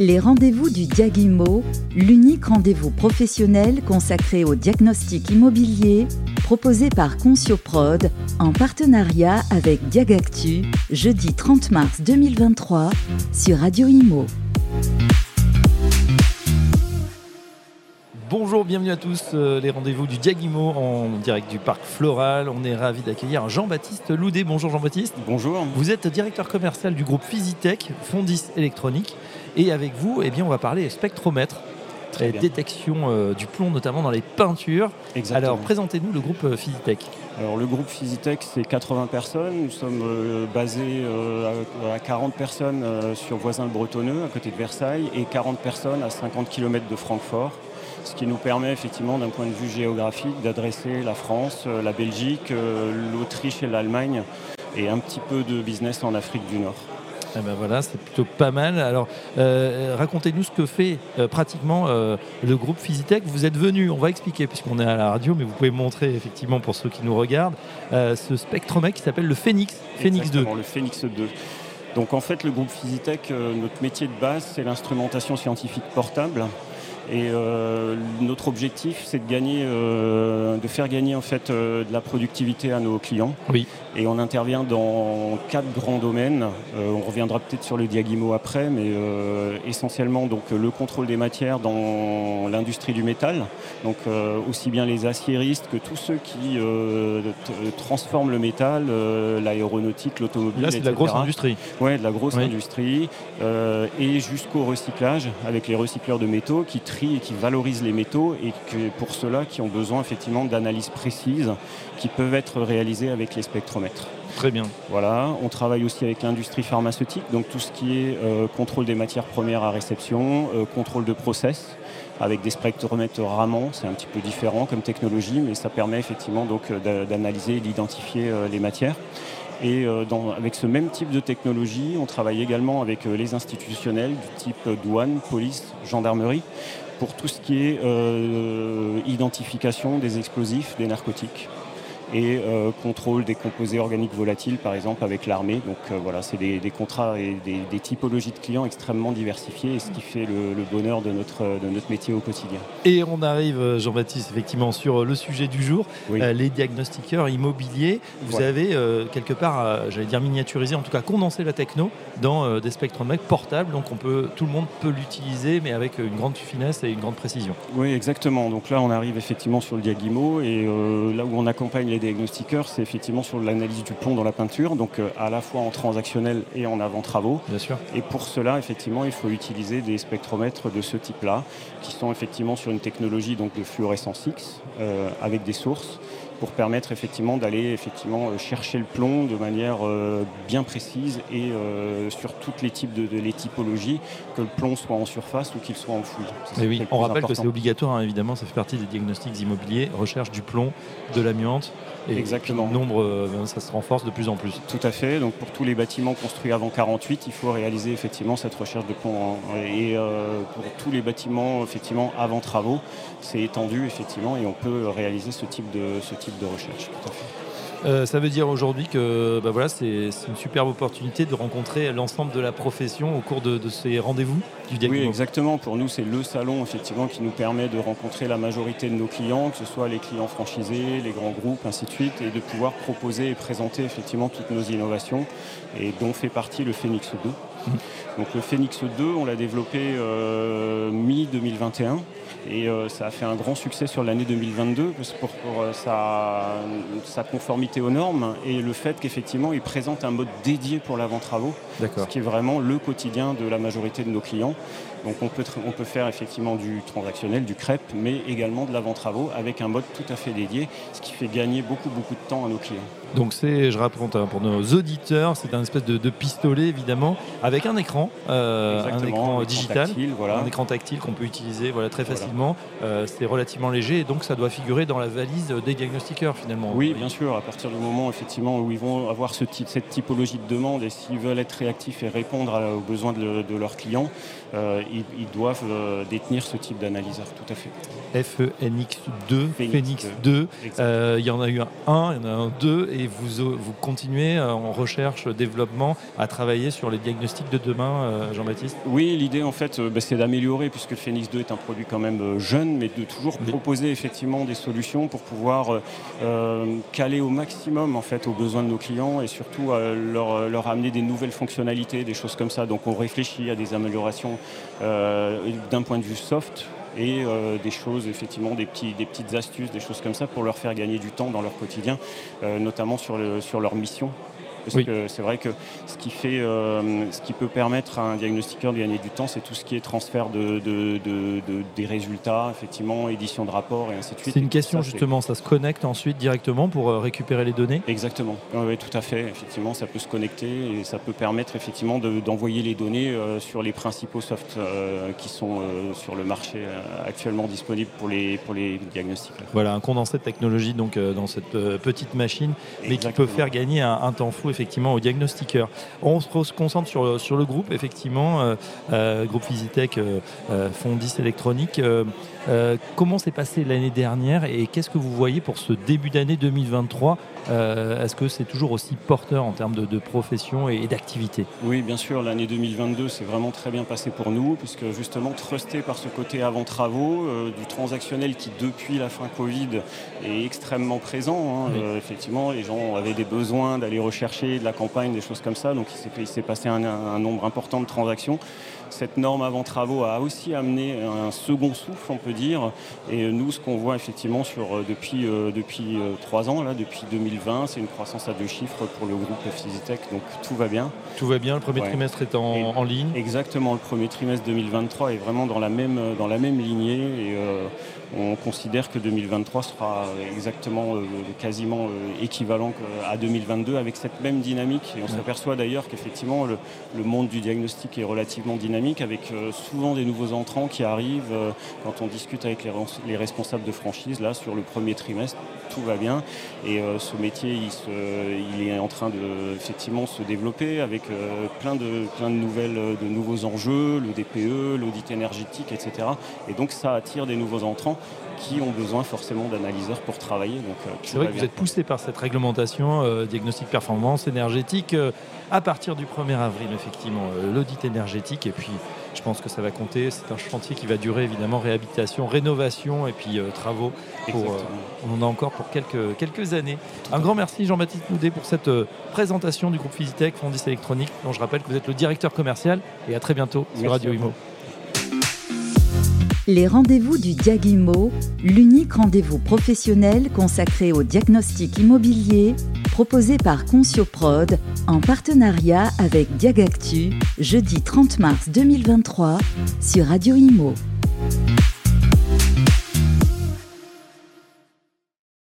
Les rendez-vous du Diagimo, l'unique rendez-vous professionnel consacré au diagnostic immobilier, proposé par Concioprod en partenariat avec Diagactu, jeudi 30 mars 2023 sur Radio Imo. Bonjour, bienvenue à tous, euh, les rendez-vous du Diagimo en direct du parc Floral. On est ravi d'accueillir Jean-Baptiste Loudé. Bonjour Jean-Baptiste. Bonjour. Vous êtes directeur commercial du groupe Physitech, Fondis Électronique. Et avec vous, eh bien, on va parler spectromètre, Très détection euh, du plomb, notamment dans les peintures. Exactement. Alors, présentez-nous le groupe euh, Physitech. Alors, le groupe Physitech, c'est 80 personnes. Nous sommes euh, basés euh, à, à 40 personnes euh, sur Voisin-le-Bretonneux, à côté de Versailles, et 40 personnes à 50 km de Francfort. Ce qui nous permet effectivement, d'un point de vue géographique, d'adresser la France, euh, la Belgique, euh, l'Autriche et l'Allemagne, et un petit peu de business en Afrique du Nord. Eh ben voilà, c'est plutôt pas mal. Alors, euh, racontez-nous ce que fait euh, pratiquement euh, le groupe Physitech. Vous êtes venu, on va expliquer puisqu'on est à la radio, mais vous pouvez montrer effectivement pour ceux qui nous regardent ce spectromètre qui s'appelle le Phoenix, Phoenix 2. Exactement, le Phoenix 2. Donc en fait, le groupe Physitech, notre métier de base, c'est l'instrumentation scientifique portable. Et euh, notre objectif, c'est de gagner, euh, de faire gagner en fait euh, de la productivité à nos clients. Oui. Et on intervient dans quatre grands domaines. On reviendra peut-être sur le Diagimo après, mais essentiellement donc le contrôle des matières dans l'industrie du métal. Donc aussi bien les aciéristes que tous ceux qui transforment le métal, l'aéronautique, l'automobile, Là, c'est de la grosse industrie. Ouais, de la grosse Oui. industrie et jusqu'au recyclage avec les recycleurs de métaux qui trient et qui valorisent les métaux et que pour cela qui ont besoin effectivement d'analyses précises qui peuvent être réalisées avec les spectromètres. Très bien. Voilà, on travaille aussi avec l'industrie pharmaceutique, donc tout ce qui est euh, contrôle des matières premières à réception, euh, contrôle de process, avec des spectromètres Raman, c'est un petit peu différent comme technologie, mais ça permet effectivement donc euh, d'a- d'analyser et d'identifier euh, les matières. Et dans- avec ce même type de technologie, on travaille également avec les institutionnels du type douane, police, gendarmerie, pour tout ce qui est euh, identification des explosifs, des narcotiques et euh, contrôle des composés organiques volatiles, par exemple, avec l'armée. Donc euh, voilà, c'est des, des contrats et des, des typologies de clients extrêmement diversifiées, et ce qui fait le, le bonheur de notre, de notre métier au quotidien. Et on arrive, euh, Jean-Baptiste, effectivement, sur le sujet du jour, Oui. les diagnostiqueurs immobiliers. Vous Ouais. avez quelque part, j'allais dire miniaturisé, en tout cas condensé la techno dans des spectromètres portables. Donc on peut, tout le monde peut l'utiliser, mais avec une grande finesse et une grande précision. Oui, exactement. Donc là, on arrive effectivement sur le Diagimo et euh, là où on accompagne les diagnostiqueurs, c'est effectivement sur l'analyse du plomb dans la peinture, donc euh, à la fois en transactionnel et en avant-travaux. Bien sûr. Et pour cela, effectivement, il faut utiliser des spectromètres de ce type-là, qui sont effectivement sur une technologie donc, de fluorescence X, euh, avec des sources, pour permettre effectivement d'aller effectivement euh, chercher le plomb de manière euh, bien précise et euh, sur toutes les types de, de- les typologies, que le plomb soit en surface ou qu'il soit enfoui. C'est Mais oui, on rappelle que c'est obligatoire, hein, évidemment, ça fait partie des diagnostics immobiliers, recherche du plomb, de l'amiante. Et Exactement. le nombre, euh, ça se renforce de plus en plus. Tout à fait. Donc pour tous les bâtiments construits avant 48, il faut réaliser effectivement cette recherche de plomb. en- Et pour tous les bâtiments effectivement avant travaux, c'est étendu effectivement et on peut réaliser ce type de ce type de recherche. Tout à fait. Euh, ça veut dire aujourd'hui que bah voilà, c'est une superbe opportunité de rencontrer l'ensemble de la profession au cours de, de ces rendez-vous du Oui, diagnostic. exactement. Pour nous, c'est le salon effectivement qui nous permet de rencontrer la majorité de nos clients, que ce soit les clients franchisés, les grands groupes, ainsi de suite, et de pouvoir proposer et présenter effectivement toutes nos innovations, et dont fait partie le Phoenix 2. Donc le Phoenix 2, on l'a développé euh, mi-2021 et euh, ça a fait un grand succès sur l'année 2022 parce que pour, pour, euh, sa, sa conformité aux normes et le fait qu'effectivement il présente un mode dédié pour l'avant-travaux ce qui est vraiment le quotidien de la majorité de nos clients. Donc on peut, on peut faire effectivement du transactionnel, du crêpe, mais également de l'avant-travaux avec un mode tout à fait dédié, ce qui fait gagner beaucoup beaucoup de temps à nos clients. Donc c'est, je raconte hein, pour nos auditeurs, c'est un espèce de, de pistolet évidemment avec un écran, euh, un écran digital, tactile, voilà. un écran tactile qu'on peut utiliser voilà, très Voilà. facilement. Euh, c'est relativement léger et donc ça doit figurer dans la valise des diagnostiqueurs finalement. Oui, bien sûr, à partir du moment effectivement où ils vont avoir ce type, cette typologie de demande et s'ils veulent être réactifs et répondre aux besoins de leurs clients, euh, ils, ils doivent euh, détenir ce type d'analyseur, tout à fait. FENX2, Phoenix Phoenix 2. Exact. Euh, Il y en a eu un 1, il y en a un 2 et vous, vous continuez en recherche, développement, à travailler sur les diagnostics de demain, Jean-Baptiste? Oui, l'idée en fait, bah, c'est d'améliorer, puisque le Phoenix 2 est un produit quand même jeune, mais de toujours proposer effectivement des solutions pour pouvoir caler au maximum en fait aux besoins de nos clients et surtout leur, leur amener des nouvelles fonctionnalités, des choses comme ça. Donc on réfléchit à des améliorations d'un point de vue soft et euh, des choses, effectivement, des, des petites astuces, des choses comme ça pour leur faire gagner du temps dans leur quotidien, euh, notamment sur, le, sur leur mission. Parce que c'est vrai que ce qui, fait, euh, ce qui peut permettre à un diagnostiqueur de gagner du temps, c'est tout ce qui est transfert de, des résultats, effectivement, édition de rapports et ainsi de suite. C'est une question justement, ça se connecte ensuite directement pour euh, récupérer les données? Exactement, oui, tout à fait. Effectivement, ça peut se connecter et ça peut permettre effectivement d'envoyer les données euh, sur les principaux softs qui sont sur le marché actuellement disponibles pour les, pour les diagnostics. Voilà, un condensé de technologie donc, dans cette petite machine, mais qui peut faire gagner un, un temps fou effectivement au diagnostiqueur. On se concentre sur, sur le groupe, effectivement, euh, euh, groupe Visitech, euh, Fondis électronique. Comment s'est passé l'année dernière et qu'est-ce que vous voyez pour ce début d'année 2023 Est-ce que c'est toujours aussi porteur en termes de, profession et, d'activité? Oui, bien sûr, l'année 2022 c'est vraiment très bien passé pour nous, puisque justement trusté par ce côté avant travaux, du transactionnel qui depuis la fin Covid est extrêmement présent. Hein. effectivement, les gens avaient des besoins d'aller rechercher de la campagne, des choses comme ça. Donc il s'est passé un, nombre important de transactions. Cette norme avant travaux a aussi amené un second souffle, on peut dire. Et nous, ce qu'on voit effectivement sur, euh, depuis, euh, depuis euh, trois ans, là, depuis 2020, c'est une croissance à deux chiffres pour le groupe FCZTech. Donc tout va bien. Tout va bien, le premier trimestre est en, ligne Exactement, le premier trimestre 2023 est vraiment dans la même, dans la même lignée. Et, on considère que 2023 sera exactement, euh, quasiment euh, équivalent à 2022 avec cette même dynamique. Et on s'aperçoit d'ailleurs qu'effectivement le, monde du diagnostic est relativement dynamique avec euh, souvent des nouveaux entrants qui arrivent quand on discute avec les, responsables de franchise. Là, sur le premier trimestre, tout va bien. Et ce métier, il, est en train de effectivement se développer avec plein, de, plein de, nouvelles, de nouveaux enjeux, le DPE, l'audit énergétique, etc. Et donc ça attire des nouveaux entrants qui ont besoin forcément d'analyseurs pour travailler. Euh, c'est vrai que vous êtes poussé par cette réglementation euh, diagnostic performance énergétique euh, à partir du 1er avril, effectivement, l'audit énergétique. Et puis, je pense que ça va compter. C'est un chantier qui va durer évidemment réhabilitation, rénovation et puis travaux. on en a encore pour quelques, quelques années. Un grand merci Jean-Baptiste Moudet pour cette présentation du groupe Physitech Fondis Électronique, dont je rappelle que vous êtes le directeur commercial. Et à très bientôt sur Radio Imo. Les rendez-vous du Diagimo, l'unique rendez-vous professionnel consacré au diagnostic immobilier, proposé par Concioprod en partenariat avec Diagactu, jeudi 30 mars 2023 sur Radio Imo.